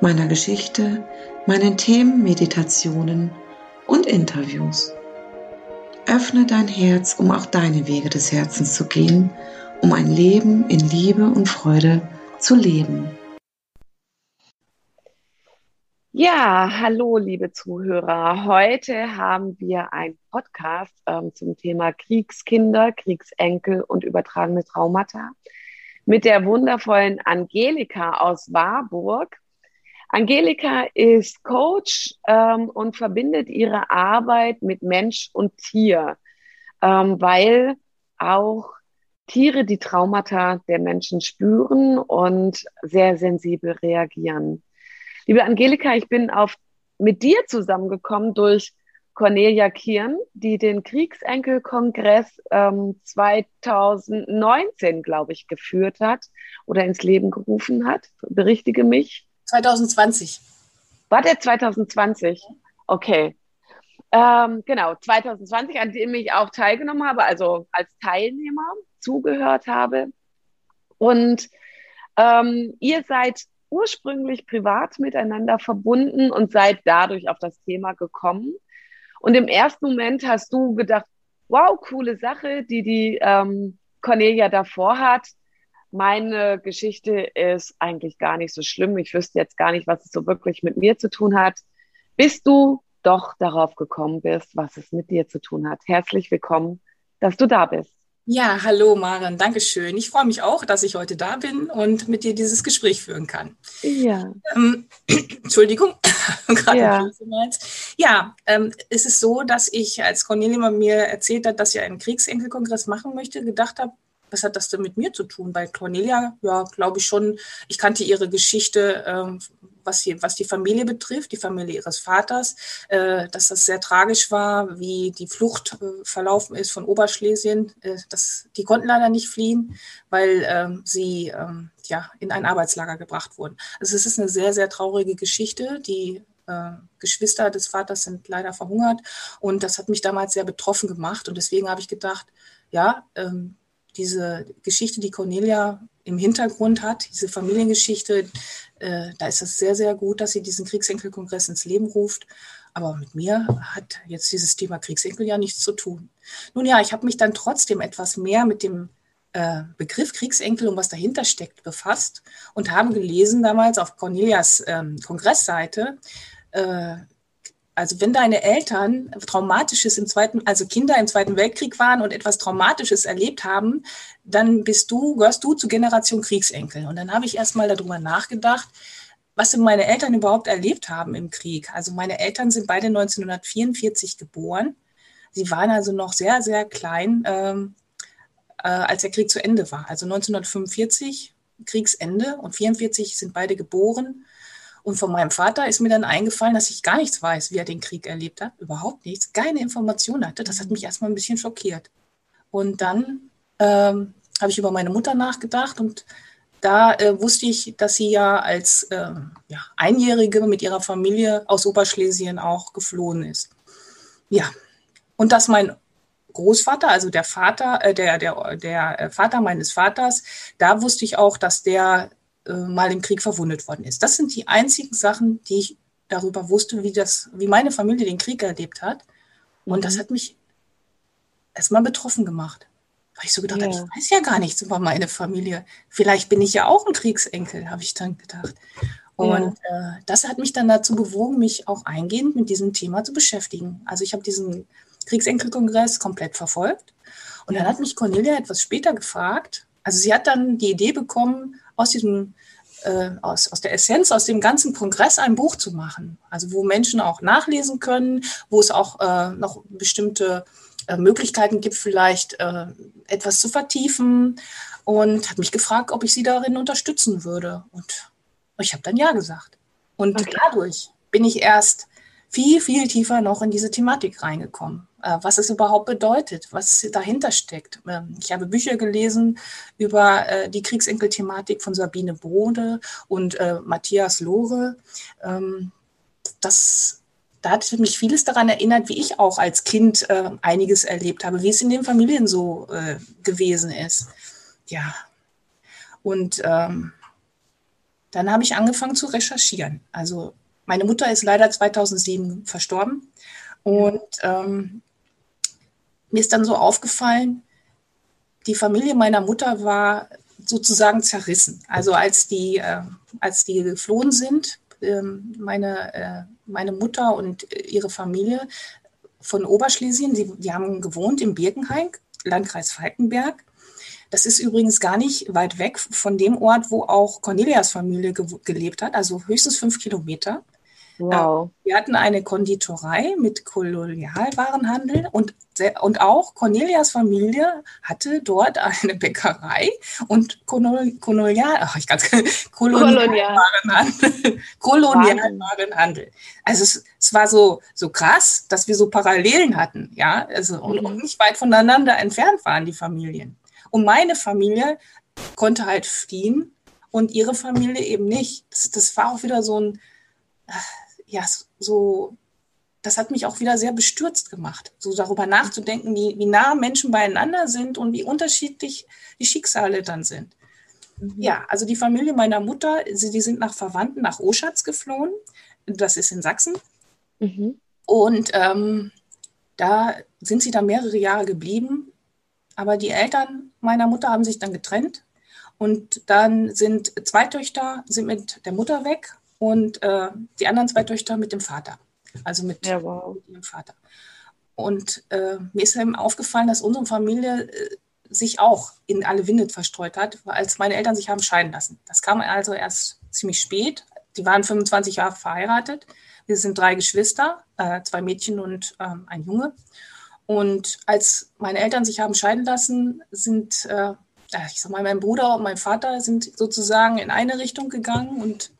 meiner Geschichte, meinen Themen, Meditationen und Interviews. Öffne dein Herz, um auch deine Wege des Herzens zu gehen, um ein Leben in Liebe und Freude zu leben. Ja, hallo liebe Zuhörer. Heute haben wir einen Podcast ähm, zum Thema Kriegskinder, Kriegsenkel und übertragene Traumata mit der wundervollen Angelika aus Warburg. Angelika ist Coach ähm, und verbindet ihre Arbeit mit Mensch und Tier, ähm, weil auch Tiere die Traumata der Menschen spüren und sehr sensibel reagieren. Liebe Angelika, ich bin auf, mit dir zusammengekommen durch Cornelia Kirn, die den Kriegsenkelkongress ähm, 2019, glaube ich, geführt hat oder ins Leben gerufen hat. Berichtige mich. 2020. War der 2020? Okay. Ähm, genau, 2020, an dem ich auch teilgenommen habe, also als Teilnehmer zugehört habe. Und ähm, ihr seid ursprünglich privat miteinander verbunden und seid dadurch auf das Thema gekommen. Und im ersten Moment hast du gedacht, wow, coole Sache, die die ähm, Cornelia davor hat meine Geschichte ist eigentlich gar nicht so schlimm. Ich wüsste jetzt gar nicht, was es so wirklich mit mir zu tun hat, bis du doch darauf gekommen bist, was es mit dir zu tun hat. Herzlich willkommen, dass du da bist. Ja, hallo Maren, Dankeschön. Ich freue mich auch, dass ich heute da bin und mit dir dieses Gespräch führen kann. Ja. Ähm, Entschuldigung, gerade ja. Ja, ähm, es ist so, dass ich, als Cornelia mir erzählt hat, dass sie einen Kriegsenkelkongress machen möchte, gedacht habe, was hat das denn mit mir zu tun? Bei Cornelia, ja, glaube ich schon, ich kannte ihre Geschichte, ähm, was, die, was die Familie betrifft, die Familie ihres Vaters, äh, dass das sehr tragisch war, wie die Flucht äh, verlaufen ist von Oberschlesien. Äh, das, die konnten leider nicht fliehen, weil ähm, sie ähm, ja, in ein Arbeitslager gebracht wurden. Also es ist eine sehr, sehr traurige Geschichte, die äh, Geschwister des Vaters sind leider verhungert. Und das hat mich damals sehr betroffen gemacht. Und deswegen habe ich gedacht, ja, ähm, diese Geschichte, die Cornelia im Hintergrund hat, diese Familiengeschichte, äh, da ist es sehr, sehr gut, dass sie diesen Kriegsenkelkongress ins Leben ruft. Aber mit mir hat jetzt dieses Thema Kriegsenkel ja nichts zu tun. Nun ja, ich habe mich dann trotzdem etwas mehr mit dem äh, Begriff Kriegsenkel und was dahinter steckt befasst und haben gelesen damals auf Cornelias ähm, Kongressseite, äh, also wenn deine Eltern Traumatisches im Zweiten, also Kinder im Zweiten Weltkrieg waren und etwas Traumatisches erlebt haben, dann bist du, gehörst du zur Generation Kriegsenkel. Und dann habe ich erstmal darüber nachgedacht, was denn meine Eltern überhaupt erlebt haben im Krieg. Also meine Eltern sind beide 1944 geboren. Sie waren also noch sehr, sehr klein, ähm, äh, als der Krieg zu Ende war. Also 1945 Kriegsende und 44 sind beide geboren. Und von meinem Vater ist mir dann eingefallen, dass ich gar nichts weiß, wie er den Krieg erlebt hat. Überhaupt nichts, keine Information hatte. Das hat mich erstmal ein bisschen schockiert. Und dann ähm, habe ich über meine Mutter nachgedacht und da äh, wusste ich, dass sie ja als äh, ja, Einjährige mit ihrer Familie aus Oberschlesien auch geflohen ist. Ja, und dass mein Großvater, also der Vater, äh, der, der, der äh, Vater meines Vaters, da wusste ich auch, dass der äh, mal im Krieg verwundet worden ist. Das sind die einzigen Sachen, die ich darüber wusste, wie, das, wie meine Familie den Krieg erlebt hat. Und mhm. das hat mich erstmal betroffen gemacht. Weil ich so gedacht ja. habe, ich weiß ja gar nichts über meine Familie. Vielleicht bin ich ja auch ein Kriegsenkel, habe ich dann gedacht. Und ja. äh, das hat mich dann dazu bewogen, mich auch eingehend mit diesem Thema zu beschäftigen. Also ich habe diesen Kriegsenkelkongress komplett verfolgt. Und dann hat mich Cornelia etwas später gefragt. Also sie hat dann die Idee bekommen, aus diesem äh, aus, aus der Essenz, aus dem ganzen Kongress ein Buch zu machen. Also wo Menschen auch nachlesen können, wo es auch äh, noch bestimmte äh, Möglichkeiten gibt, vielleicht äh, etwas zu vertiefen. Und hat mich gefragt, ob ich sie darin unterstützen würde. Und ich habe dann ja gesagt. Und okay. dadurch bin ich erst viel, viel tiefer noch in diese Thematik reingekommen. Äh, was es überhaupt bedeutet, was dahinter steckt. Ähm, ich habe Bücher gelesen über äh, die Kriegsenkel-Thematik von Sabine Bode und äh, Matthias Lohre. Ähm, das, da hat mich vieles daran erinnert, wie ich auch als Kind einiges erlebt habe, wie es in den Familien so gewesen ist. Ja. Und ähm, dann habe ich angefangen zu recherchieren. Also meine Mutter ist leider 2007 verstorben und ähm, mir ist dann so aufgefallen, die Familie meiner Mutter war sozusagen zerrissen. Also als die, äh, als die geflohen sind, äh, meine, äh, meine Mutter und ihre Familie von Oberschlesien, die, die haben gewohnt im Birkenhain, Landkreis Falkenberg. Das ist übrigens gar nicht weit weg von dem Ort, wo auch Cornelias Familie ge gelebt hat, also höchstens fünf Kilometer. Wow. Wir hatten eine Konditorei mit Kolonialwarenhandel und, und auch Cornelias Familie hatte dort eine Bäckerei und Kolonial, ach, ich ganz, Kolonialwarenhandel. Kolonialwarenhandel. Also es, es, war so, so krass, dass wir so Parallelen hatten, ja, also und, und mhm. nicht weit voneinander entfernt waren die Familien. Und meine Familie konnte halt fliehen und ihre Familie eben nicht. Das, das war auch wieder so ein, ja, so, das hat mich auch wieder sehr bestürzt gemacht, so darüber nachzudenken, wie, wie nah Menschen beieinander sind und wie unterschiedlich die Schicksale dann sind. Mhm. Ja, also die Familie meiner Mutter, sie, die sind nach Verwandten nach Oschatz geflohen. Das ist in Sachsen. Mhm. Und ähm, da sind sie dann mehrere Jahre geblieben. Aber die Eltern meiner Mutter haben sich dann getrennt. Und dann sind zwei Töchter sind mit der Mutter weg und äh, die anderen zwei Töchter mit dem Vater. Also mit, ja, wow. mit ihrem Vater. Und äh, mir ist eben aufgefallen, dass unsere Familie äh, sich auch in alle Winde verstreut hat, als meine Eltern sich haben scheiden lassen. Das kam also erst ziemlich spät. Die waren 25 Jahre verheiratet. Wir sind drei Geschwister, äh, zwei Mädchen und ähm, ein Junge. Und als meine Eltern sich haben scheiden lassen, sind, äh, ich sag mal, mein Bruder und mein Vater sind sozusagen in eine Richtung gegangen und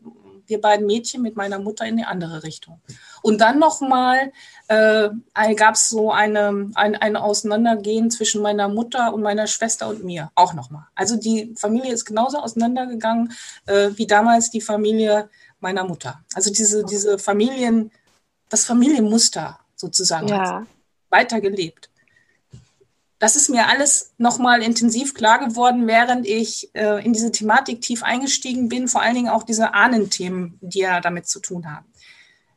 wir beiden Mädchen mit meiner Mutter in die andere Richtung. Und dann nochmal äh, gab es so eine, ein, ein Auseinandergehen zwischen meiner Mutter und meiner Schwester und mir. Auch nochmal. Also die Familie ist genauso auseinandergegangen äh, wie damals die Familie meiner Mutter. Also diese, diese Familien, das Familienmuster sozusagen ja. weitergelebt das ist mir alles nochmal intensiv klar geworden, während ich äh, in diese Thematik tief eingestiegen bin, vor allen Dingen auch diese Ahnenthemen, die ja damit zu tun haben.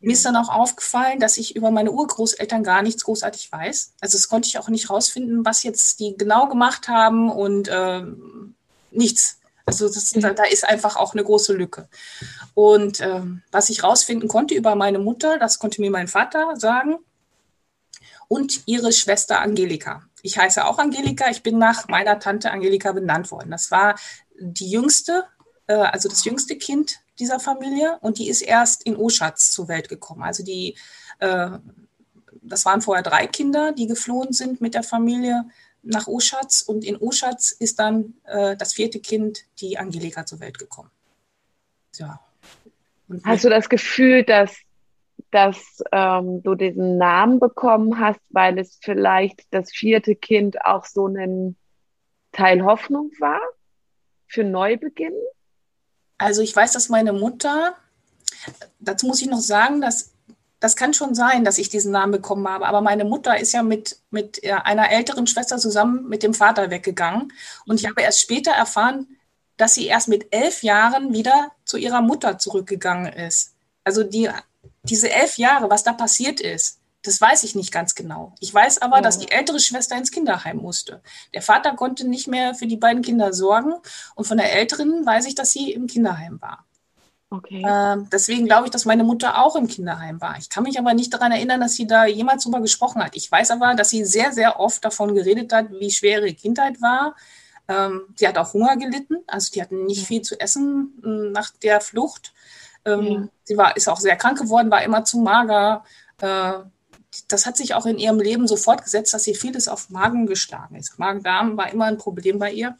Mir ist dann auch aufgefallen, dass ich über meine Urgroßeltern gar nichts großartig weiß. Also das konnte ich auch nicht rausfinden, was jetzt die genau gemacht haben und äh, nichts. Also das, da, da, ist einfach auch eine große Lücke. Und äh, was ich rausfinden konnte über meine Mutter, das konnte mir mein Vater sagen und ihre Schwester Angelika. Ich heiße auch Angelika. Ich bin nach meiner Tante Angelika benannt worden. Das war die jüngste, äh, also das jüngste Kind dieser Familie und die ist erst in Oschatz zur Welt gekommen. Also die, äh, das waren vorher drei Kinder, die geflohen sind mit der Familie nach Oschatz und in Oschatz ist dann äh, das vierte Kind, die Angelika, zur Welt gekommen. Ja. Und Hast du das Gefühl, dass dass ähm, du diesen Namen bekommen hast, weil es vielleicht das vierte Kind auch so ein Teil Hoffnung war für Neubeginn? Also ich weiß, dass meine Mutter, dazu muss ich noch sagen, dass das kann schon sein, dass ich diesen Namen bekommen habe, aber meine Mutter ist ja mit, mit einer älteren Schwester zusammen mit dem Vater weggegangen. Und ich habe erst später erfahren, dass sie erst mit elf Jahren wieder zu ihrer Mutter zurückgegangen ist. Also die diese elf Jahre, was da passiert ist, das weiß ich nicht ganz genau. Ich weiß aber, ja. dass die ältere Schwester ins Kinderheim musste. Der Vater konnte nicht mehr für die beiden Kinder sorgen und von der älteren weiß ich, dass sie im Kinderheim war. Okay. Ähm, deswegen glaube ich, dass meine Mutter auch im Kinderheim war. Ich kann mich aber nicht daran erinnern, dass sie da jemals drüber gesprochen hat. Ich weiß aber, dass sie sehr, sehr oft davon geredet hat, wie schwer ihre Kindheit war. Ähm, sie hat auch Hunger gelitten, also die hatten nicht viel zu essen hm, nach der Flucht. Ähm, ja. Sie war, ist auch sehr krank geworden, war immer zu mager. Äh, das hat sich auch in ihrem Leben so fortgesetzt, dass sie vieles auf Magen geschlagen ist. Magen-Darm war immer ein Problem bei ihr.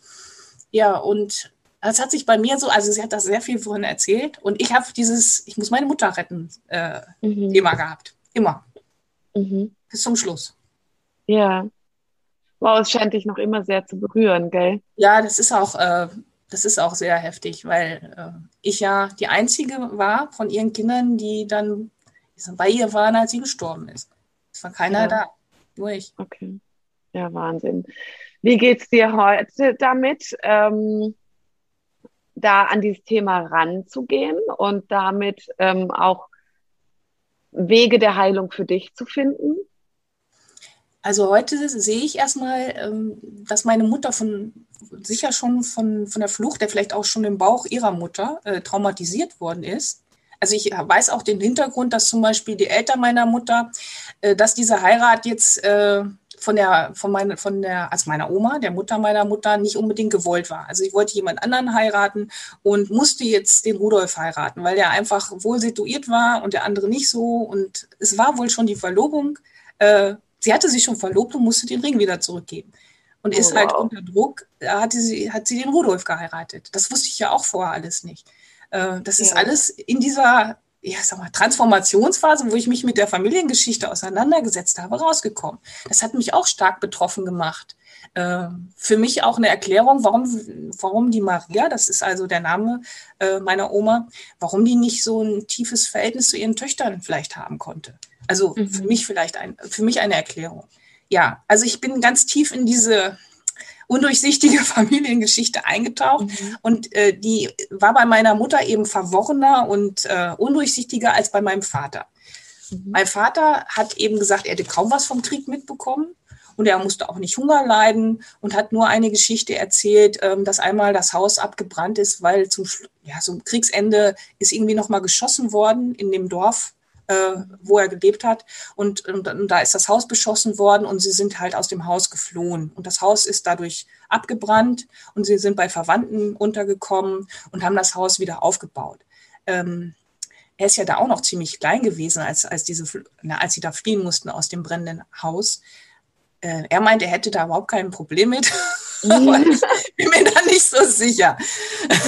Ja, und das hat sich bei mir so, also sie hat das sehr viel vorhin erzählt und ich habe dieses, ich muss meine Mutter retten, äh, mhm. Thema gehabt. Immer. Mhm. Bis zum Schluss. Ja. Wow, es scheint dich noch immer sehr zu berühren, gell? Ja, das ist auch, äh, das ist auch sehr heftig, weil äh, ich ja die einzige war von ihren Kindern, die dann bei ihr waren, als sie gestorben ist. Es war keiner ja. da, nur ich. Okay. Ja, Wahnsinn. Wie geht's dir heute damit? Ähm, da an dieses Thema ranzugehen und damit ähm, auch Wege der Heilung für dich zu finden? Also heute sehe ich erstmal, ähm, dass meine Mutter von sicher schon von, von der Flucht, der vielleicht auch schon im Bauch ihrer Mutter äh, traumatisiert worden ist. Also ich weiß auch den Hintergrund, dass zum Beispiel die Eltern meiner Mutter, äh, dass diese Heirat jetzt äh, von der, von meiner, von der, also meiner Oma, der Mutter meiner Mutter, nicht unbedingt gewollt war. Also ich wollte jemand anderen heiraten und musste jetzt den Rudolf heiraten, weil der einfach wohl situiert war und der andere nicht so. Und es war wohl schon die Verlobung. Äh, sie hatte sich schon verlobt und musste den Ring wieder zurückgeben. Und ist oh, halt wow. unter Druck, da hatte sie, hat sie den Rudolf geheiratet. Das wusste ich ja auch vorher alles nicht. Äh, das ja. ist alles in dieser ja, sag mal, Transformationsphase, wo ich mich mit der Familiengeschichte auseinandergesetzt habe, rausgekommen. Das hat mich auch stark betroffen gemacht. Äh, für mich auch eine Erklärung, warum, warum die Maria, das ist also der Name äh, meiner Oma, warum die nicht so ein tiefes Verhältnis zu ihren Töchtern vielleicht haben konnte. Also mhm. für mich vielleicht ein, für mich eine Erklärung. Ja, also ich bin ganz tief in diese undurchsichtige Familiengeschichte eingetaucht mhm. und äh, die war bei meiner Mutter eben verworrener und äh, undurchsichtiger als bei meinem Vater. Mhm. Mein Vater hat eben gesagt, er hätte kaum was vom Krieg mitbekommen und er musste auch nicht Hunger leiden und hat nur eine Geschichte erzählt, ähm, dass einmal das Haus abgebrannt ist, weil zum, ja, zum Kriegsende ist irgendwie noch mal geschossen worden in dem Dorf äh, wo er gelebt hat. Und, und, und, da ist das Haus beschossen worden und sie sind halt aus dem Haus geflohen. Und das Haus ist dadurch abgebrannt und sie sind bei Verwandten untergekommen und haben das Haus wieder aufgebaut. Ähm, er ist ja da auch noch ziemlich klein gewesen, als, als, diese, na, als sie da fliehen mussten aus dem brennenden Haus. Äh, er meint, er hätte da überhaupt kein Problem mit. Aber ich bin mir da nicht so sicher.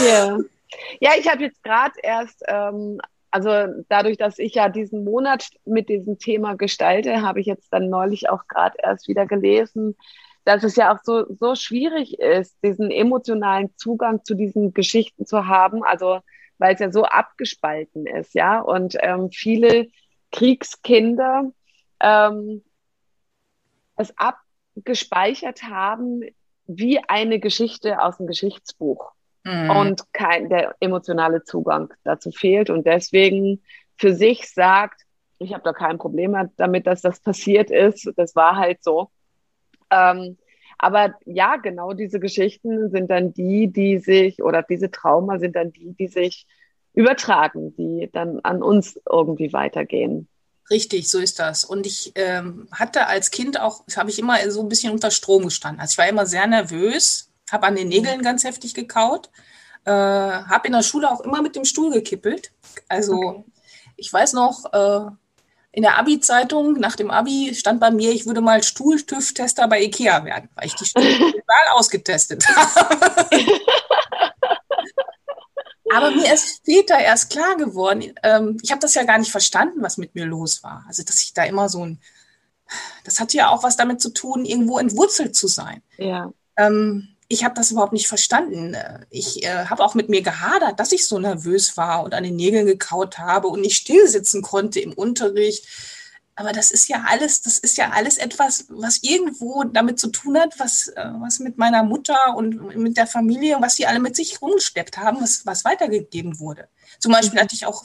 Ja, ja ich habe jetzt gerade erst ähm, also dadurch, dass ich ja diesen Monat mit diesem Thema gestalte, habe ich jetzt dann neulich auch gerade erst wieder gelesen, dass es ja auch so, so schwierig ist, diesen emotionalen Zugang zu diesen Geschichten zu haben, also weil es ja so abgespalten ist, ja. Und ähm, viele Kriegskinder ähm, es abgespeichert haben wie eine Geschichte aus dem Geschichtsbuch mhm. und kein, der emotionale Zugang dazu fehlt und deswegen für sich sagt, ich habe da kein Problem damit, dass das passiert ist. Das war halt so. Ähm, aber ja, genau diese Geschichten sind dann die, die sich, oder diese Trauma sind dann die, die sich übertragen, die dann an uns irgendwie weitergehen. Richtig, so ist das. Und ich ähm, hatte als Kind auch, habe ich immer so ein bisschen unter Strom gestanden. Also ich war immer sehr nervös, habe an den Nägeln ganz heftig gekaut, äh, habe in der Schule auch immer mit dem Stuhl gekippelt. Also okay. ich weiß noch, äh, in der Abi-Zeitung nach dem Abi stand bei mir, ich würde mal Stuhltüff-Tester bei Ikea werden, weil ich die Stühle total ausgetestet habe. Aber mir ist später erst klar geworden, ähm, ich habe das ja gar nicht verstanden, was mit mir los war. Also, dass ich da immer so ein, das hatte ja auch was damit zu tun, irgendwo entwurzelt zu sein. Ja. Ähm, ich habe das überhaupt nicht verstanden. Ich äh, habe auch mit mir gehadert, dass ich so nervös war und an den Nägeln gekaut habe und nicht still sitzen konnte im Unterricht. Aber das ist ja alles, das ist ja alles etwas, was irgendwo damit zu tun hat, was, äh, was mit meiner Mutter und mit der Familie und was die alle mit sich rumgeschleppt haben, was, was weitergegeben wurde. Zum Beispiel mhm. hatte ich auch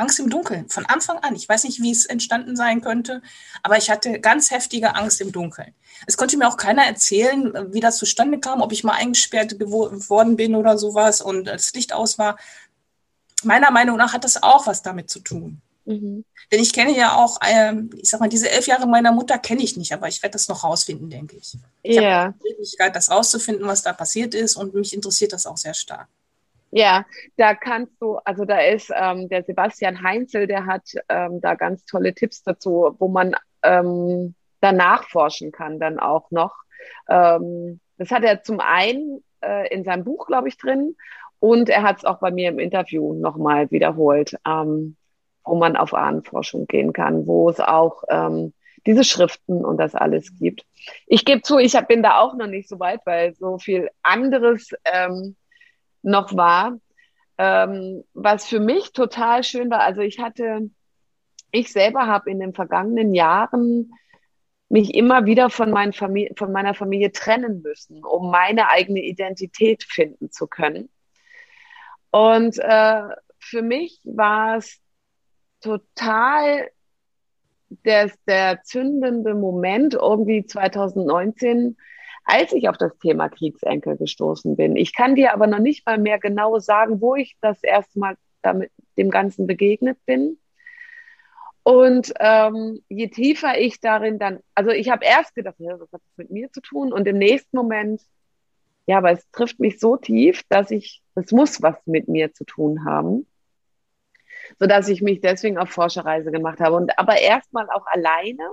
Angst im Dunkeln, von Anfang an. Ich weiß nicht, wie es entstanden sein könnte, aber ich hatte ganz heftige Angst im Dunkeln. Es konnte mir auch keiner erzählen, wie das zustande kam, ob ich mal eingesperrt geworden bin oder sowas und das Licht aus war. Meiner Meinung nach hat das auch was damit zu tun. Mhm. Denn ich kenne ja auch, ähm, ich sag mal, diese elf Jahre meiner Mutter kenne ich nicht, aber ich werde das noch rausfinden, denke ich. Ich ja. habe die Möglichkeit, das rauszufinden, was da passiert ist und mich interessiert das auch sehr stark. Ja, da kannst du, also da ist ähm, der Sebastian Heinzel, der hat ähm, da ganz tolle Tipps dazu, wo man ähm, danach forschen kann dann auch noch. Ähm, das hat er zum einen äh, in seinem Buch, glaube ich, drin. Und er hat es auch bei mir im Interview nochmal wiederholt, ähm, wo man auf Ahnenforschung gehen kann, wo es auch ähm, diese Schriften und das alles gibt. Ich gebe zu, ich hab, bin da auch noch nicht so weit, weil so viel anderes ähm, noch war. Ähm, was für mich total schön war, also ich hatte, ich selber habe in den vergangenen Jahren mich immer wieder von, Familie, von meiner Familie trennen müssen, um meine eigene Identität finden zu können. Und äh, für mich war es total der, der zündende Moment irgendwie 2019, als ich auf das Thema Kriegsenkel gestoßen bin. Ich kann dir aber noch nicht mal mehr genau sagen, wo ich das erste Mal damit dem Ganzen begegnet bin. Und ähm, je tiefer ich darin dann, also ich habe erst gedacht, ja, was hat das mit mir zu tun? Und im nächsten Moment, ja, aber es trifft mich so tief, dass ich, es muss was mit mir zu tun haben so dass ich mich deswegen auf Forscherreise gemacht habe. Und aber erstmal auch alleine.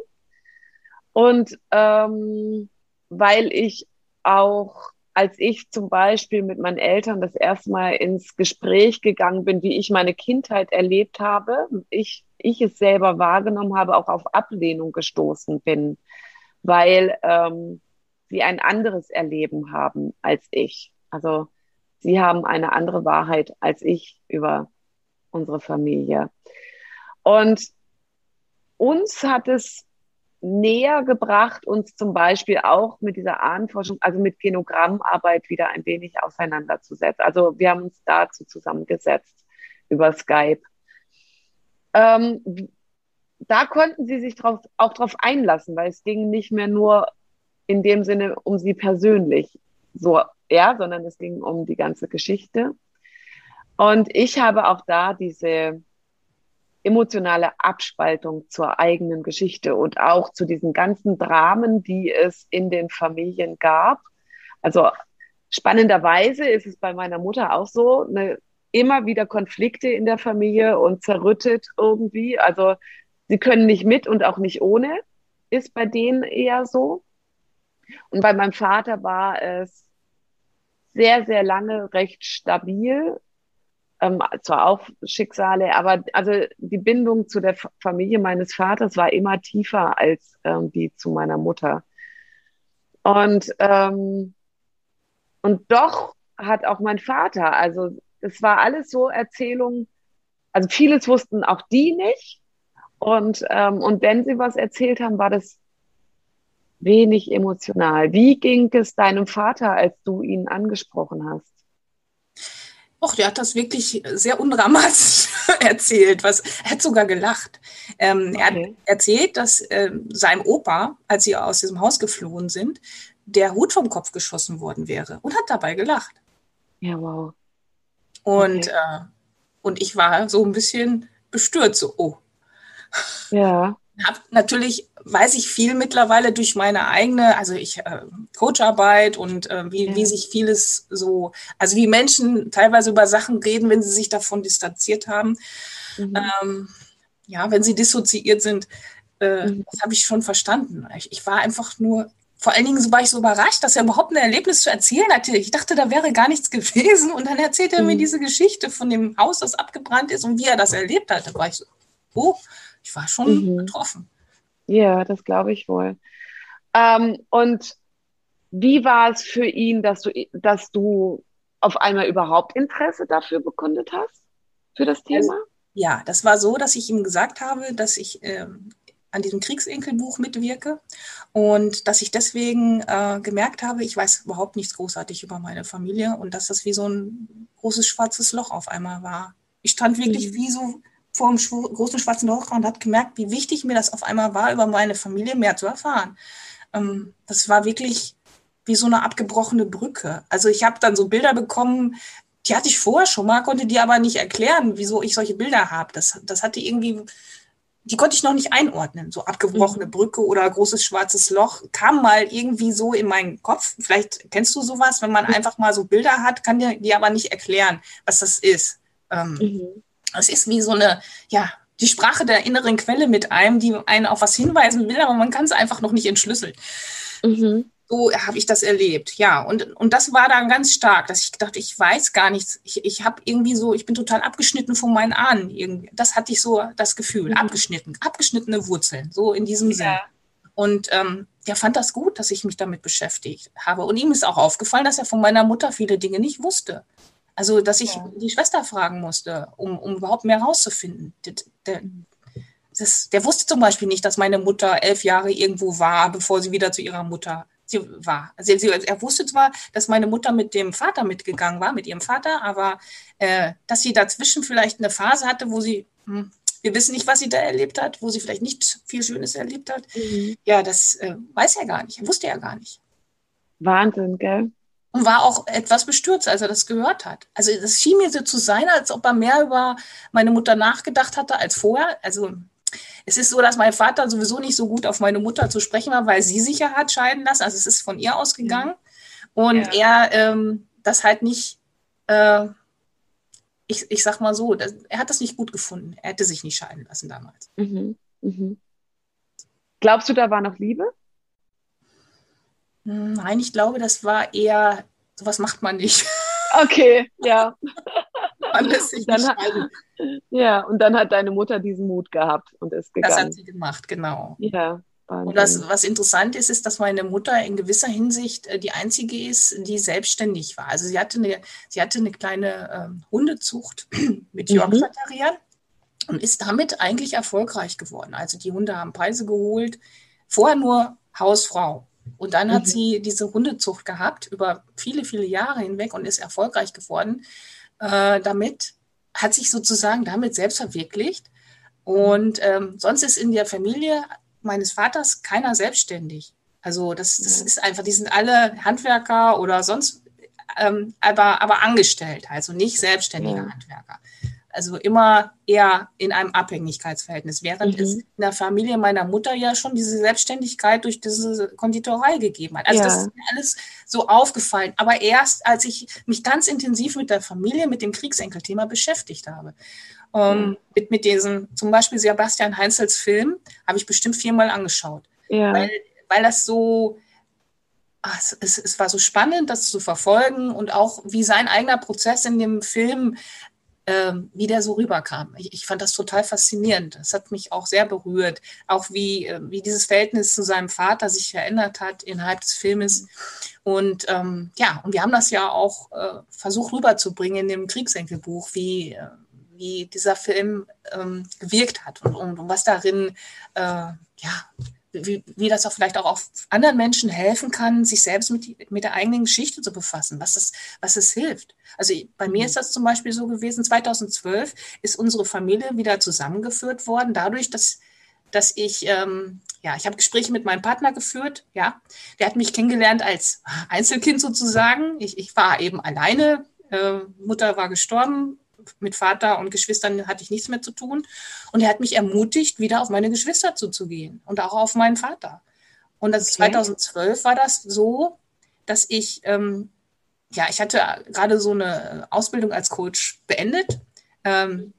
Und ähm, weil ich auch, als ich zum Beispiel mit meinen Eltern das erste Mal ins Gespräch gegangen bin, wie ich meine Kindheit erlebt habe, ich, ich es selber wahrgenommen habe, auch auf Ablehnung gestoßen bin, weil ähm, sie ein anderes Erleben haben als ich. Also sie haben eine andere Wahrheit als ich über unsere Familie. Und uns hat es näher gebracht, uns zum Beispiel auch mit dieser Ahnenforschung, also mit Genogrammarbeit wieder ein wenig auseinanderzusetzen. Also wir haben uns dazu zusammengesetzt über Skype. Ähm, da konnten sie sich drauf, auch darauf einlassen, weil es ging nicht mehr nur in dem Sinne um sie persönlich, so, ja, sondern es ging um die ganze Geschichte. Und ich habe auch da diese emotionale Abspaltung zur eigenen Geschichte und auch zu diesen ganzen Dramen, die es in den Familien gab. Also spannenderweise ist es bei meiner Mutter auch so, eine, immer wieder Konflikte in der Familie und zerrüttet irgendwie. Also sie können nicht mit und auch nicht ohne, ist bei denen eher so. Und bei meinem Vater war es sehr, sehr lange recht stabil ähm, zwar auch Schicksale, aber also die Bindung zu der Familie meines Vaters war immer tiefer als ähm, die zu meiner Mutter. Und, ähm, und doch hat auch mein Vater, also es war alles so Erzählungen, also vieles wussten auch die nicht. Und, ähm, und wenn sie was erzählt haben, war das wenig emotional. Wie ging es deinem Vater, als du ihn angesprochen hast? Och, der hat das wirklich sehr undramatisch erzählt. Was, er hat sogar gelacht. Ähm, okay. Er hat erzählt, dass äh, seinem Opa, als sie aus diesem Haus geflohen sind, der Hut vom Kopf geschossen worden wäre und hat dabei gelacht. Ja, wow. Und, okay. äh, und ich war so ein bisschen bestürzt, so, oh. Ja. Hab natürlich weiß ich viel mittlerweile durch meine eigene, also ich äh, Coacharbeit und äh, wie, ja. wie sich vieles so, also wie Menschen teilweise über Sachen reden, wenn sie sich davon distanziert haben. Mhm. Ähm, ja, wenn sie dissoziiert sind, äh, mhm. das habe ich schon verstanden. Ich, ich, war einfach nur, vor allen Dingen war ich so überrascht, dass er überhaupt ein Erlebnis zu erzählen hatte. Ich dachte, da wäre gar nichts gewesen. Und dann erzählt er mhm. mir diese Geschichte von dem Haus, das abgebrannt ist und wie er das erlebt hat. Da war ich so, oh, ich war schon mhm. betroffen. Ja, das glaube ich wohl. Ähm, und wie war es für ihn, dass du, dass du auf einmal überhaupt Interesse dafür bekundet hast, für das Thema? Also, ja, das war so, dass ich ihm gesagt habe, dass ich ähm, an diesem Kriegsenkelbuch mitwirke und dass ich deswegen äh, gemerkt habe, ich weiß überhaupt nichts großartig über meine Familie und dass das wie so ein großes schwarzes Loch auf einmal war. Ich stand wirklich mhm. wie so vor einem großen schwarzen Loch und hat gemerkt, wie wichtig mir das auf einmal war, über meine Familie mehr zu erfahren. Ähm, das war wirklich wie so eine abgebrochene Brücke. Also ich habe dann so Bilder bekommen, die hatte ich vorher schon mal, konnte die aber nicht erklären, wieso ich solche Bilder habe. Das, das hatte irgendwie, die konnte ich noch nicht einordnen. So abgebrochene mhm. Brücke oder großes schwarzes Loch kam mal irgendwie so in meinen Kopf. Vielleicht kennst du sowas, wenn man einfach mal so Bilder hat, kann dir die aber nicht erklären, was das ist. Ähm, mhm. Es ist wie so eine, ja, die Sprache der inneren Quelle mit einem, die einen auf was hinweisen will, aber man kann es einfach noch nicht entschlüsseln. Mhm. So habe ich das erlebt, ja. Und, und das war dann ganz stark, dass ich dachte, ich weiß gar nichts. Ich, ich habe irgendwie so, ich bin total abgeschnitten von meinen Ahnen. Irgendwie. Das hatte ich so das Gefühl, mhm. abgeschnitten, abgeschnittene Wurzeln, so in diesem ja. Sinn. Und ähm, der fand das gut, dass ich mich damit beschäftigt habe. Und ihm ist auch aufgefallen, dass er von meiner Mutter viele Dinge nicht wusste. Also, dass ich ja. die Schwester fragen musste, um, um überhaupt mehr rauszufinden. Der, das, der wusste zum Beispiel nicht, dass meine Mutter elf Jahre irgendwo war, bevor sie wieder zu ihrer Mutter sie war. Also sie, er wusste zwar, dass meine Mutter mit dem Vater mitgegangen war, mit ihrem Vater, aber äh, dass sie dazwischen vielleicht eine Phase hatte, wo sie, hm, wir wissen nicht, was sie da erlebt hat, wo sie vielleicht nicht viel Schönes erlebt hat. Mhm. Ja, das äh, weiß er gar nicht, wusste er gar nicht. Wahnsinn, gell? Und war auch etwas bestürzt, als er das gehört hat. Also das schien mir so zu sein, als ob er mehr über meine Mutter nachgedacht hatte als vorher. Also es ist so, dass mein Vater sowieso nicht so gut auf meine Mutter zu sprechen war, weil sie sich ja hat scheiden lassen. Also es ist von ihr ausgegangen. Mhm. Und ja. er ähm, das halt nicht, äh, ich, ich sag mal so, das, er hat das nicht gut gefunden. Er hätte sich nicht scheiden lassen damals. Mhm. Mhm. Glaubst du, da war noch Liebe? Nein, ich glaube, das war eher, sowas macht man nicht. Okay, ja. man lässt sich nicht hat, Ja, und dann hat deine Mutter diesen Mut gehabt und ist gegangen. Das hat sie gemacht, genau. Ja. Wahnsinn. Und das, was interessant ist, ist, dass meine Mutter in gewisser Hinsicht äh, die einzige ist, die selbstständig war. Also sie hatte eine, sie hatte eine kleine ähm, Hundezucht mit Yorkshire Terriern mhm. und ist damit eigentlich erfolgreich geworden. Also die Hunde haben Preise geholt, vorher nur Hausfrau. Und dann hat mhm. sie diese Hundezucht gehabt über viele, viele Jahre hinweg und ist erfolgreich geworden äh, damit, hat sich sozusagen damit selbst verwirklicht. Und ähm, sonst ist in der Familie meines Vaters keiner selbstständig. Also das, das ist einfach, die sind alle Handwerker oder sonst, ähm, aber, aber angestellt, also nicht selbstständige ja. Handwerker also immer eher in einem Abhängigkeitsverhältnis, während mhm. es in der Familie meiner Mutter ja schon diese Selbstständigkeit durch diese Konditorei gegeben hat. Also ja. das ist mir alles so aufgefallen. Aber erst, als ich mich ganz intensiv mit der Familie, mit dem Kriegsenkelthema beschäftigt habe. Ähm, mhm. mit, mit diesem, zum Beispiel Sebastian Heinzels Film, habe ich bestimmt viermal angeschaut. Ja. Weil, weil das so, ach, es, es, war so spannend, das zu verfolgen und auch wie sein eigener Prozess in dem Film ähm, wie der so rüberkam. Ich, ich, fand das total faszinierend. Das hat mich auch sehr berührt. Auch wie, äh, wie dieses Verhältnis zu seinem Vater sich verändert hat innerhalb des Filmes. Und ähm, ja, und wir haben das ja auch äh, versucht rüberzubringen in dem Kriegsenkelbuch, wie, äh, wie dieser Film ähm, gewirkt hat und, und, und was darin äh, ja, wie, wie das auch vielleicht auch auf anderen Menschen helfen kann, sich selbst mit, mit der eigenen Geschichte zu befassen, was es, was es hilft. Also bei mir mhm. ist das zum Beispiel so gewesen, 2012 ist unsere Familie wieder zusammengeführt worden, dadurch, dass, dass ich, ähm, ja, ich habe Gespräche mit meinem Partner geführt, ja, der hat mich kennengelernt als Einzelkind sozusagen. Ich, ich war eben alleine, äh, Mutter war gestorben, mit Vater und Geschwistern hatte ich nichts mehr zu tun. Und er hat mich ermutigt, wieder auf meine Geschwister zuzugehen und auch auf meinen Vater. Und das okay. 2012 war das so, dass ich, ähm, ja, ich hatte gerade so eine Ausbildung als Coach beendet. Ähm,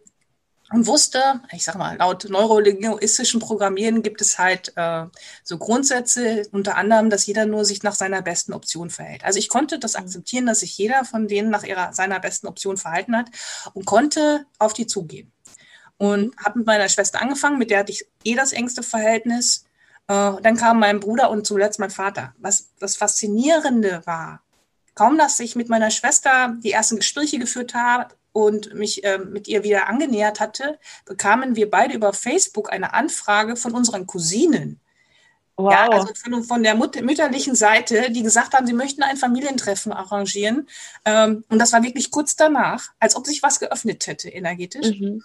und wusste, ich sag mal, laut neurolinguistischen Programmieren gibt es halt äh, so Grundsätze, unter anderem, dass jeder nur sich nach seiner besten Option verhält. Also ich konnte das akzeptieren, dass sich jeder von denen nach ihrer, seiner besten Option verhalten hat und konnte auf die zugehen. Und habe mit meiner Schwester angefangen, mit der hatte ich eh das engste Verhältnis. Äh, dann kam mein Bruder und zuletzt mein Vater. Was das Faszinierende war, kaum dass ich mit meiner Schwester die ersten Gespräche geführt habe, und mich äh, mit ihr wieder angenähert hatte, bekamen wir beide über Facebook eine Anfrage von unseren Cousinen. Wow. Ja, also von, von der Mut mütterlichen Seite, die gesagt haben, sie möchten ein Familientreffen arrangieren. Ähm, und das war wirklich kurz danach, als ob sich was geöffnet hätte energetisch. Mhm.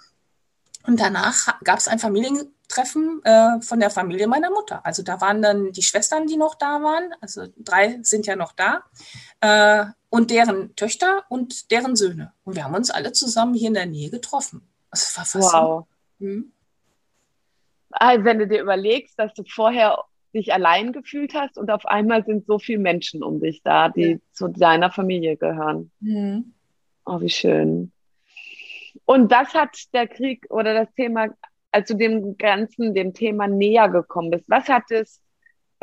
Und danach gab es ein Familientreffen äh, von der Familie meiner Mutter. Also da waren dann die Schwestern, die noch da waren. Also drei sind ja noch da. Äh, und deren Töchter und deren Söhne. Und wir haben uns alle zusammen hier in der Nähe getroffen. Das war faszinierend. Wow. Hm? Also wenn du dir überlegst, dass du vorher dich allein gefühlt hast und auf einmal sind so viele Menschen um dich da, die ja. zu deiner Familie gehören. Mhm. Oh, wie schön. Und das hat der Krieg oder das Thema, als du dem Ganzen, dem Thema näher gekommen bist, was hat es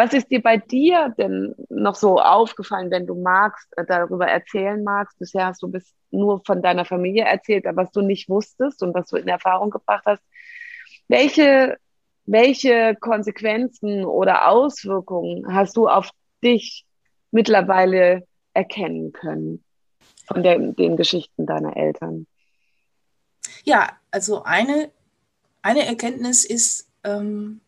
Was ist dir bei dir denn noch so aufgefallen, wenn du magst, äh, darüber erzählen magst? Bisher hast du bis nur von deiner Familie erzählt, aber was du nicht wusstest und was du in Erfahrung gebracht hast. Welche, welche Konsequenzen oder Auswirkungen hast du auf dich mittlerweile erkennen können von der, den Geschichten deiner Eltern? Ja, also eine, eine Erkenntnis ist, ähm,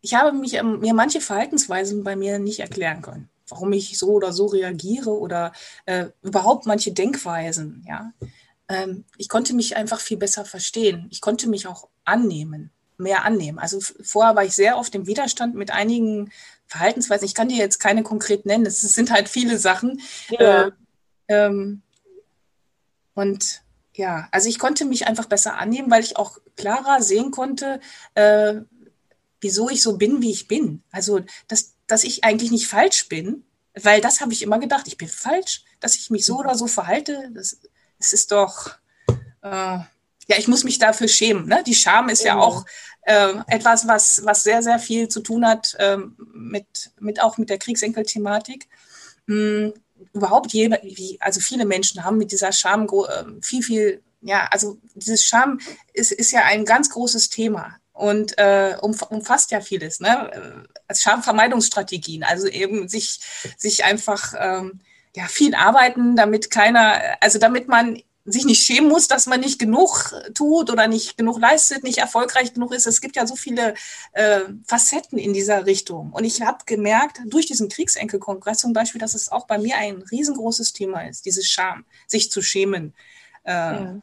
ich habe mich, ähm, mir manche Verhaltensweisen bei mir nicht erklären können, warum ich so oder so reagiere oder äh, überhaupt manche Denkweisen. Ja, ähm, ich konnte mich einfach viel besser verstehen. Ich konnte mich auch annehmen, mehr annehmen. Also vorher war ich sehr oft im Widerstand mit einigen Verhaltensweisen. Ich kann dir jetzt keine konkret nennen. Es sind halt viele Sachen. Ja. Äh, ähm, und ja, also ich konnte mich einfach besser annehmen, weil ich auch klarer sehen konnte, äh, wieso ich so bin, wie ich bin. Also, dass, dass ich eigentlich nicht falsch bin, weil das habe ich immer gedacht, ich bin falsch, dass ich mich so oder so verhalte. Das, das ist doch, äh, ja, ich muss mich dafür schämen. Ne? Die Scham ist ja, ja auch äh, etwas, was, was sehr, sehr viel zu tun hat äh, mit, mit auch mit der Kriegsenkel-Thematik. Hm, überhaupt, je, also viele Menschen haben mit dieser Scham äh, viel, viel, ja, also dieses Scham ist, ist ja ein ganz großes Thema und äh, umfasst ja vieles, ne? Als Schamvermeidungsstrategien, also eben sich, sich einfach ähm, ja, viel arbeiten, damit keiner, also damit man sich nicht schämen muss, dass man nicht genug tut oder nicht genug leistet, nicht erfolgreich genug ist. Es gibt ja so viele äh, Facetten in dieser Richtung. Und ich habe gemerkt, durch diesen Kriegsenkelkongress zum Beispiel, dass es auch bei mir ein riesengroßes Thema ist, dieses Scham, sich zu schämen. Äh, ja.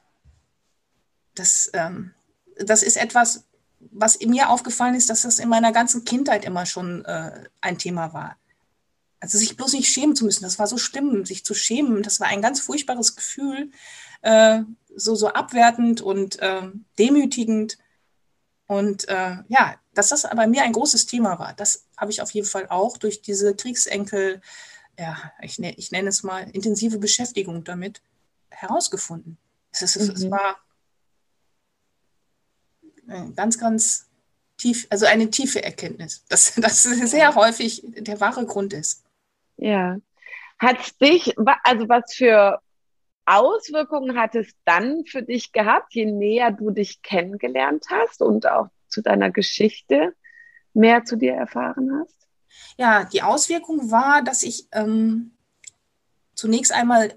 das, ähm, das ist etwas, was mir aufgefallen ist, dass das in meiner ganzen Kindheit immer schon äh, ein Thema war. Also sich bloß nicht schämen zu müssen, das war so schlimm, sich zu schämen, das war ein ganz furchtbares Gefühl, äh, so, so abwertend und äh, demütigend. Und äh, ja, dass das bei mir ein großes Thema war, das habe ich auf jeden Fall auch durch diese Kriegsenkel, ja, ich, ne, ich nenne es mal intensive Beschäftigung damit herausgefunden. Es, ist, mhm. es war ganz, ganz tief, also eine tiefe Erkenntnis, dass das sehr häufig der wahre Grund ist. Ja. Hat dich, also was für Auswirkungen hat es dann für dich gehabt, je näher du dich kennengelernt hast und auch zu deiner Geschichte mehr zu dir erfahren hast? Ja, die Auswirkung war, dass ich ähm, zunächst einmal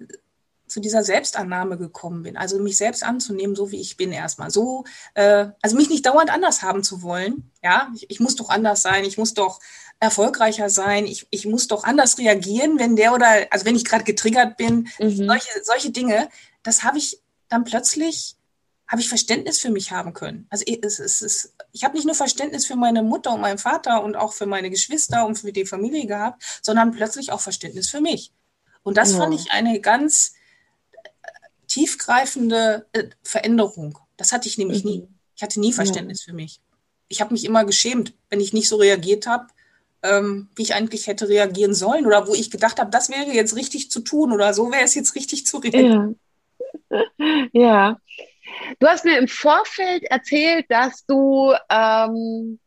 zu dieser Selbstannahme gekommen bin. Also mich selbst anzunehmen, so wie ich bin erstmal. So, äh, also mich nicht dauernd anders haben zu wollen. Ja, ich, ich, muss doch anders sein, ich muss doch erfolgreicher sein, ich, ich muss doch anders reagieren, wenn der oder, also wenn ich gerade getriggert bin, mhm. solche, solche Dinge, das habe ich dann plötzlich, habe ich Verständnis für mich haben können. Also es, es, es, ich habe nicht nur Verständnis für meine Mutter und meinen Vater und auch für meine Geschwister und für die Familie gehabt, sondern plötzlich auch Verständnis für mich. Und das ja. fand ich eine ganz tiefgreifende äh, Veränderung. Das hatte ich nämlich mhm. nie. Ich hatte nie Verständnis ja. für mich. Ich habe mich immer geschämt, wenn ich nicht so reagiert habe, ähm, wie ich eigentlich hätte reagieren sollen oder wo ich gedacht habe, das wäre jetzt richtig zu tun oder so wäre es jetzt richtig zu reagieren. Ja. ja. Du hast mir im Vorfeld erzählt, dass du ähm,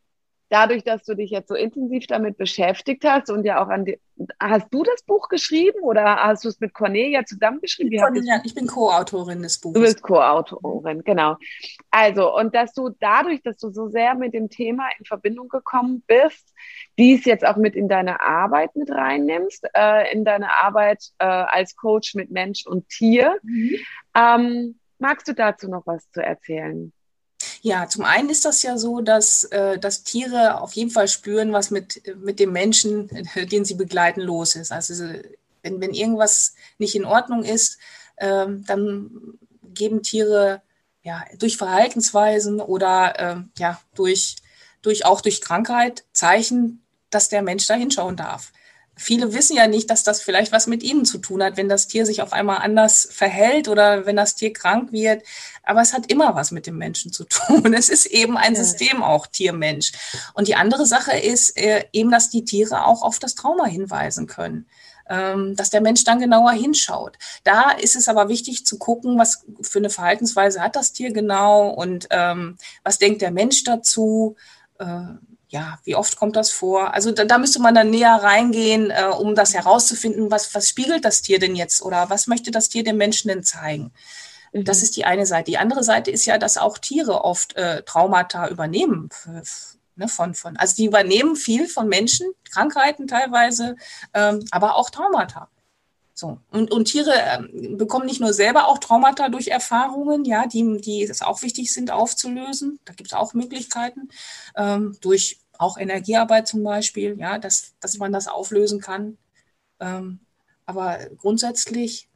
dadurch, dass du dich jetzt so intensiv damit beschäftigt hast und ja auch an die, hast du das Buch geschrieben oder hast du es mit Cornelia zusammengeschrieben? Cornelia, ich bin Co-Autorin des Buches. Du bist Co-Autorin, genau. Also, und dass du dadurch, dass du so sehr mit dem Thema in Verbindung gekommen bist, dies jetzt auch mit in deine Arbeit mit reinnimmst, äh, in deine Arbeit äh, als Coach mit Mensch und Tier. Mhm. Ähm, magst du dazu noch was zu erzählen? Ja, zum einen ist das ja so, dass, äh, dass Tiere auf jeden Fall spüren, was mit, mit dem Menschen, äh, den sie begleiten, los ist. Also wenn, wenn irgendwas nicht in Ordnung ist, äh, dann geben Tiere ja, durch Verhaltensweisen oder äh, ja, durch, durch, auch durch Krankheit Zeichen, dass der Mensch da hinschauen darf viele wissen ja nicht, dass das vielleicht was mit ihnen zu tun hat, wenn das Tier sich auf einmal anders verhält oder wenn das Tier krank wird. Aber es hat immer was mit dem Menschen zu tun. Es ist eben ein. System auch Tier-Mensch. Und die andere Sache ist äh, eben, dass die Tiere auch auf das Trauma hinweisen können. Ähm, dass der Mensch dann genauer hinschaut. Da ist es aber wichtig zu gucken, was für eine Verhaltensweise hat das Tier genau und ähm, was denkt der Mensch dazu. Äh, ja, wie oft kommt das vor? Also da, da müsste man dann näher reingehen, äh, um das herauszufinden, was, was spiegelt das Tier denn jetzt oder was möchte das Tier dem Menschen denn zeigen? Mhm. Das ist die eine Seite. Die andere Seite ist ja, dass auch Tiere oft äh, Traumata übernehmen. Ne, von, von, also die übernehmen viel von Menschen, Krankheiten teilweise, ähm, aber auch Traumata. So. Und, und Tiere ähm, bekommen nicht nur selber auch Traumata durch Erfahrungen, ja, die, die es auch wichtig sind aufzulösen. Da gibt es auch Möglichkeiten. Ähm, durch auch Energiearbeit zum Beispiel, ja, dass, dass man das auflösen kann. Ähm, aber grundsätzlich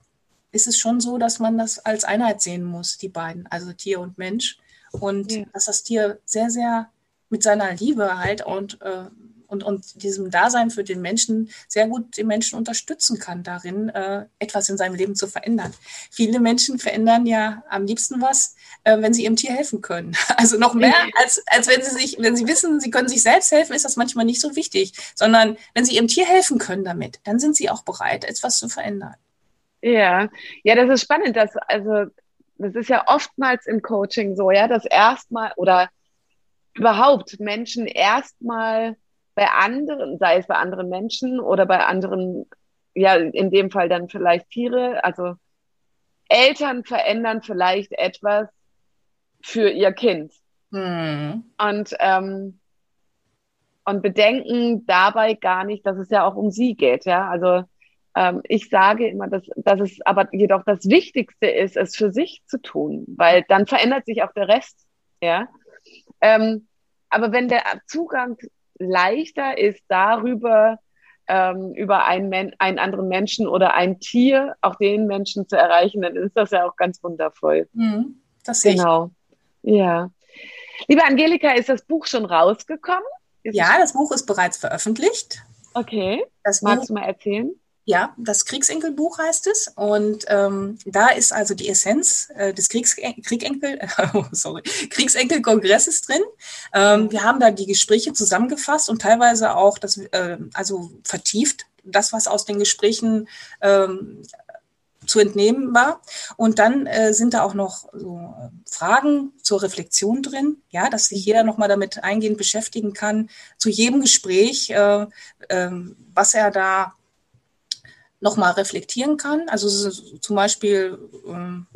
ist es schon so, dass man das als Einheit sehen muss, die beiden, also Tier und Mensch. Und ja. dass das Tier sehr, sehr mit seiner Liebe halt und äh, und, und diesem Dasein für den Menschen sehr gut den Menschen unterstützen kann, darin äh, etwas in seinem Leben zu verändern. Viele Menschen verändern ja am liebsten was, äh, wenn sie ihrem Tier helfen können. Also noch mehr, als, als wenn sie sich, wenn sie wissen, sie können sich selbst helfen, ist das manchmal nicht so wichtig, sondern wenn sie ihrem Tier helfen können damit, dann sind sie auch bereit, etwas zu verändern. Ja, ja, das ist spannend, dass, also, das ist ja oftmals im Coaching so, ja, dass erstmal oder überhaupt Menschen erstmal bei anderen, sei es bei anderen Menschen oder bei anderen, ja, in dem Fall dann vielleicht Tiere, also Eltern verändern vielleicht etwas für ihr Kind. Hm. Und, ähm, und bedenken dabei gar nicht, dass es ja auch um sie geht, ja. Also ähm, ich sage immer, dass, dass es aber jedoch das Wichtigste ist, es für sich zu tun, weil dann verändert sich auch der Rest, ja. Ähm, aber wenn der Zugang leichter ist, darüber ähm, über einen, Men einen anderen Menschen oder ein Tier auch den Menschen zu erreichen, dann ist das ja auch ganz wundervoll. Mhm, das sehe genau. Ich. Ja. Liebe Angelika, ist das Buch schon rausgekommen? Ist ja, das Buch ist bereits veröffentlicht. Okay. Das Magst Buch, du mal erzählen? Ja, das Kriegsenkelbuch heißt es. Und ähm, da ist also die Essenz äh, des Kriegs Kriegenkel, oh, sorry, Kriegsenkelkongresses drin. Ähm, wir haben da die Gespräche zusammengefasst und teilweise auch das, äh, also vertieft, das, was aus den Gesprächen ähm, zu entnehmen war. Und dann äh, sind da auch noch so Fragen zur Reflexion drin, ja, dass sich jeder nochmal damit eingehend beschäftigen kann, zu jedem Gespräch, äh, äh, was er da nochmal reflektieren kann. Also zum Beispiel ähm,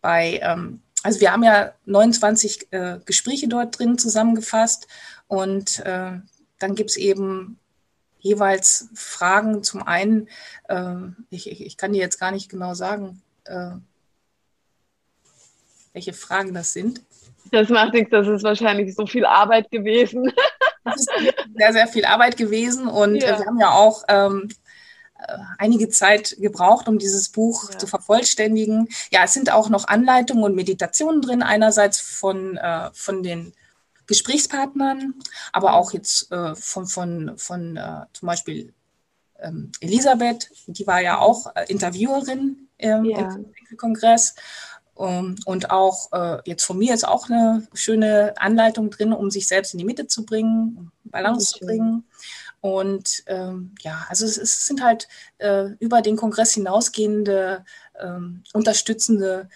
bei, ähm, also wir haben ja 29 äh, Gespräche dort drin zusammengefasst und äh, dann gibt es eben jeweils Fragen. Zum einen, äh, ich, ich, kann dir jetzt gar nicht genau sagen, äh, welche Fragen das sind. Das macht nichts, das ist wahrscheinlich so viel Arbeit gewesen. Das ist sehr, sehr viel Arbeit gewesen und äh, ja. wir haben ja auch ähm, äh, einige Zeit gebraucht, um dieses Buch ja. zu vervollständigen. Ja, es sind auch noch Anleitungen und Meditationen drin, einerseits von, äh, von den Gesprächspartnern, aber auch jetzt äh, von, von, von äh, zum Beispiel ähm, Elisabeth, die war ja auch äh, Interviewerin ähm, ja. im Kongress. Um, und auch äh, jetzt von mir ist auch eine schöne Anleitung drin, um sich selbst in die Mitte zu bringen, Balance zu bringen. Und ähm, ja, also es, es sind halt äh, über den Kongress hinausgehende ähm, unterstützende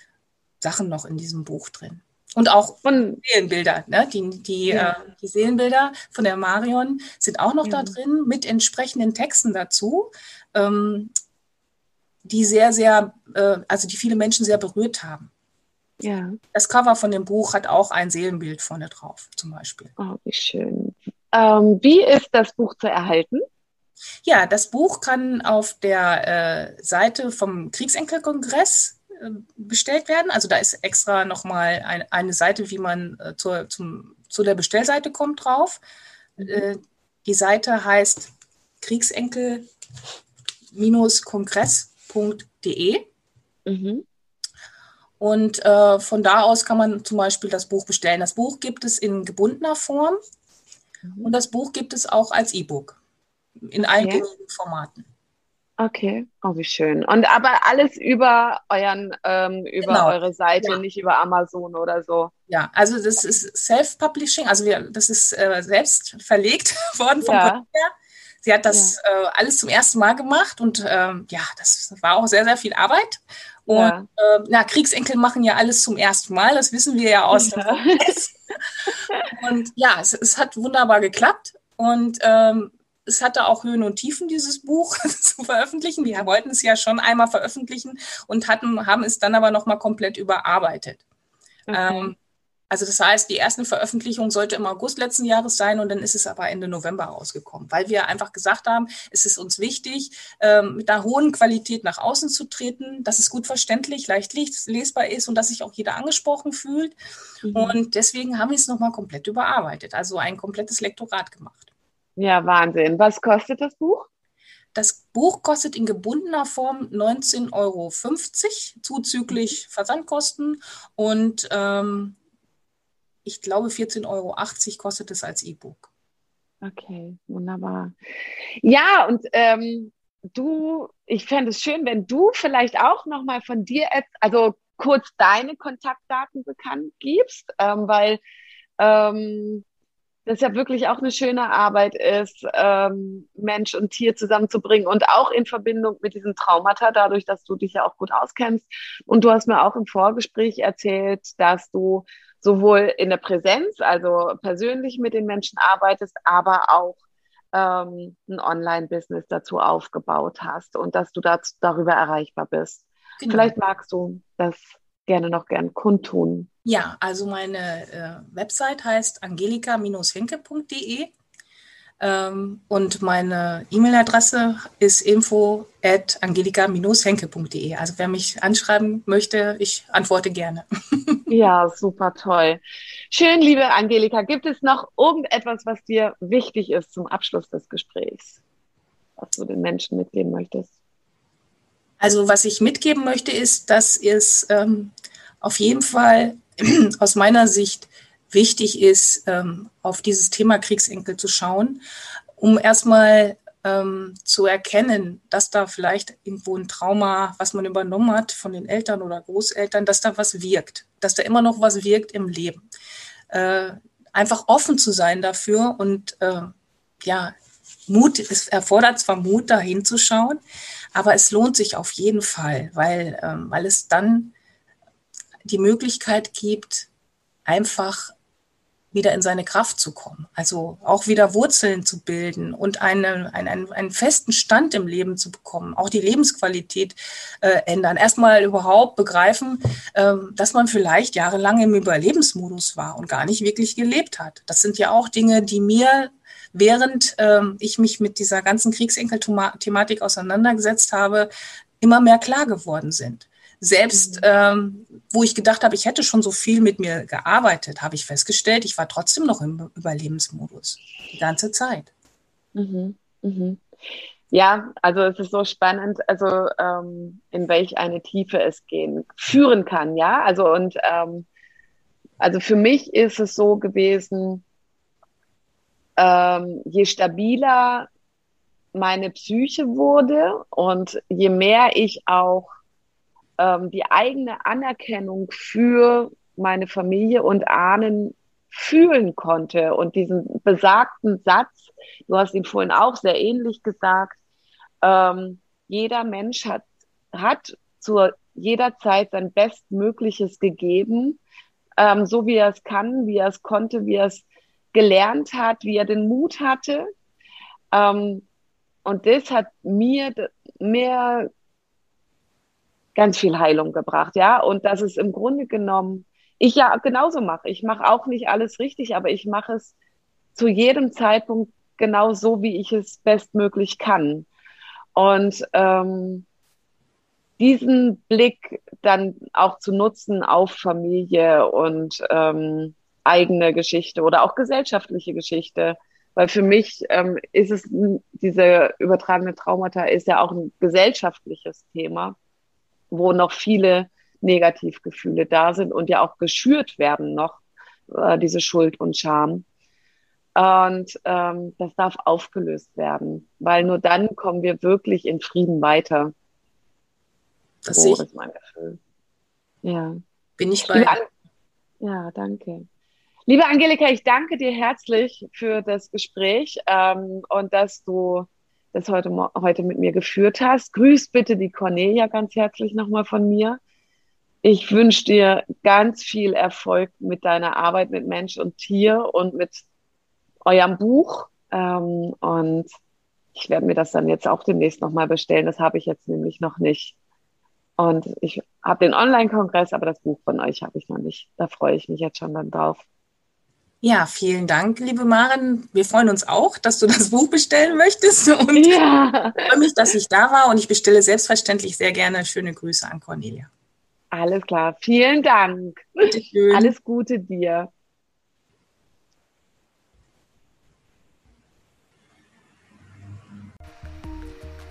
Sachen noch in diesem Buch drin. Und auch von Seelenbilder, ne? die, die, ja. äh, die Seelenbilder von der Marion sind auch noch ja. da drin mit entsprechenden Texten dazu, ähm, die sehr, sehr, äh, also die viele Menschen sehr berührt haben. Ja. Das Cover von dem Buch hat auch ein Seelenbild vorne drauf, zum Beispiel. Oh, wie schön. Ähm, wie ist das Buch zu erhalten? Ja, das Buch kann auf der äh, Seite vom Kriegsenkelkongress äh, bestellt werden. Also da ist extra nochmal ein, eine Seite, wie man äh, zur, zum, zu der Bestellseite kommt drauf. Mhm. Äh, die Seite heißt kriegsenkel-kongress.de. Mhm. Und äh, von da aus kann man zum Beispiel das Buch bestellen. Das Buch gibt es in gebundener Form Mhm. Und das Buch gibt es auch als E-Book in okay. allen gängigen Formaten. Okay, oh wie schön. Und aber alles über euren, ähm, über genau. eure Seite, ja. nicht über Amazon oder so. Ja, also das ist Self-Publishing, also wir, das ist äh, selbst verlegt worden von ja. Sie hat das ja. äh, alles zum ersten Mal gemacht und ähm, ja, das war auch sehr, sehr viel Arbeit. Und ja. äh, na, Kriegsenkel machen ja alles zum ersten Mal, das wissen wir ja aus ja. dem Und ja, es, es hat wunderbar geklappt. Und ähm, es hatte auch Höhen und Tiefen, dieses Buch zu veröffentlichen. Wir wollten es ja schon einmal veröffentlichen und hatten, haben es dann aber nochmal komplett überarbeitet. Okay. Ähm, also das heißt, die erste Veröffentlichung sollte im August letzten Jahres sein und dann ist es aber Ende November rausgekommen, weil wir einfach gesagt haben, es ist uns wichtig, ähm, mit einer hohen Qualität nach außen zu treten, dass es gut verständlich, leicht lesbar ist und dass sich auch jeder angesprochen fühlt. Mhm. Und deswegen haben wir es nochmal komplett überarbeitet, also ein komplettes Lektorat gemacht. Ja, Wahnsinn. Was kostet das Buch? Das Buch kostet in gebundener Form 19,50 Euro, zuzüglich Versandkosten und ähm, ich glaube 14,80 Euro kostet es als E-Book. Okay, wunderbar. Ja, und ähm, du, ich fände es schön, wenn du vielleicht auch nochmal von dir, also kurz deine Kontaktdaten bekannt gibst, ähm, weil ähm, das ja wirklich auch eine schöne Arbeit ist, ähm, Mensch und Tier zusammenzubringen und auch in Verbindung mit diesen Traumata, dadurch, dass du dich ja auch gut auskennst. Und du hast mir auch im Vorgespräch erzählt, dass du sowohl in der Präsenz, also persönlich mit den Menschen arbeitest, aber auch ähm, ein Online-Business dazu aufgebaut hast und dass du dazu, darüber erreichbar bist. Genau. Vielleicht magst du das gerne noch gern kundtun. Ja, also meine äh, Website heißt angelika-henke.de und meine E-Mail-Adresse ist info at angelika-henke.de. Also wer mich anschreiben möchte, ich antworte gerne. ja, super toll. Schön, liebe Angelika. Gibt es noch irgendetwas, was dir wichtig ist zum Abschluss des Gesprächs, was du den Menschen mitgeben möchtest? Also was ich mitgeben möchte, ist, dass es ähm, auf jeden Fall aus meiner Sicht wichtig ist, ähm, auf dieses Thema Kriegsenkel zu schauen, um erstmal ähm, zu erkennen, dass da vielleicht irgendwo ein Trauma, was man übernommen hat von den Eltern oder Großeltern, dass da was wirkt, dass da immer noch was wirkt im Leben. Äh, einfach offen zu sein dafür und äh, ja, Mut, es erfordert zwar Mut, da hinzuschauen, aber es lohnt sich auf jeden Fall, weil, ähm, weil es dann die Möglichkeit gibt, einfach wieder in seine Kraft zu kommen. Also auch wieder Wurzeln zu bilden und eine, einen, einen festen Stand im Leben zu bekommen, auch die Lebensqualität äh, ändern. Erstmal überhaupt begreifen, äh, dass man vielleicht jahrelang im Überlebensmodus war und gar nicht wirklich gelebt hat. Das sind ja auch Dinge, die mir während äh, ich mich mit dieser ganzen Kriegsenkel-Thematik auseinandergesetzt habe, immer mehr klar geworden sind. Selbst ähm, wo ich gedacht habe, ich hätte schon so viel mit mir gearbeitet, habe ich festgestellt, ich war trotzdem noch im Überlebensmodus die ganze Zeit. Mhm. Mhm. Ja, also es ist so spannend, also ähm, in welch eine Tiefe es gehen führen kann, ja. Also und ähm, also für mich ist es so gewesen, ähm, je stabiler meine Psyche wurde und je mehr ich auch ähm, die eigene Anerkennung für meine Familie und Ahnen fühlen konnte und diesen besagten Satz, du hast ihn vorhin auch sehr ähnlich gesagt, ähm, jeder Mensch hat, hat zu jeder Zeit sein Bestmögliches gegeben, ähm, so wie er es kann, wie er es konnte, wie er es gelernt hat, wie er den Mut hatte. Ähm, und das hat mir mehr ganz viel Heilung gebracht, ja. Und das ist im Grunde genommen ich ja genauso mache. Ich mache auch nicht alles richtig, aber ich mache es zu jedem Zeitpunkt genau so, wie ich es bestmöglich kann. Und ähm, diesen Blick dann auch zu nutzen auf Familie und ähm, eigene Geschichte oder auch gesellschaftliche Geschichte. Weil für mich ähm, ist es, diese übertragene Traumata ist ja auch ein gesellschaftliches Thema wo noch viele Negativgefühle da sind und ja auch geschürt werden noch, äh, diese Schuld und Scham. Und ähm, das darf aufgelöst werden, weil nur dann kommen wir wirklich in Frieden weiter. Das so ist mein Gefühl. Ja. Bin ich bei. Ja, danke. Liebe Angelika, ich danke dir herzlich für das Gespräch ähm, und dass du das heute, heute mit mir geführt hast. Grüß bitte die Cornelia ganz herzlich nochmal von mir. Ich wünsche dir ganz viel Erfolg mit deiner Arbeit mit Mensch und Tier und mit eurem Buch. Ähm, und ich werde mir das dann jetzt auch demnächst nochmal bestellen. Das habe ich jetzt nämlich noch nicht. Und ich habe den Online-Kongress, aber das Buch von euch habe ich noch nicht. Da freue ich mich jetzt schon dann drauf. Ja, vielen Dank, liebe Maren. Wir freuen uns auch, dass du das Buch bestellen möchtest. Und ja. ich freue mich, dass ich da war und ich bestelle selbstverständlich sehr gerne schöne Grüße an Cornelia. Alles klar. Vielen Dank. Alles Gute dir.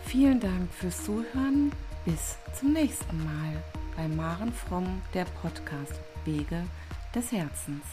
Vielen Dank fürs Zuhören. Bis zum nächsten Mal bei Maren Fromm, der Podcast Wege des Herzens.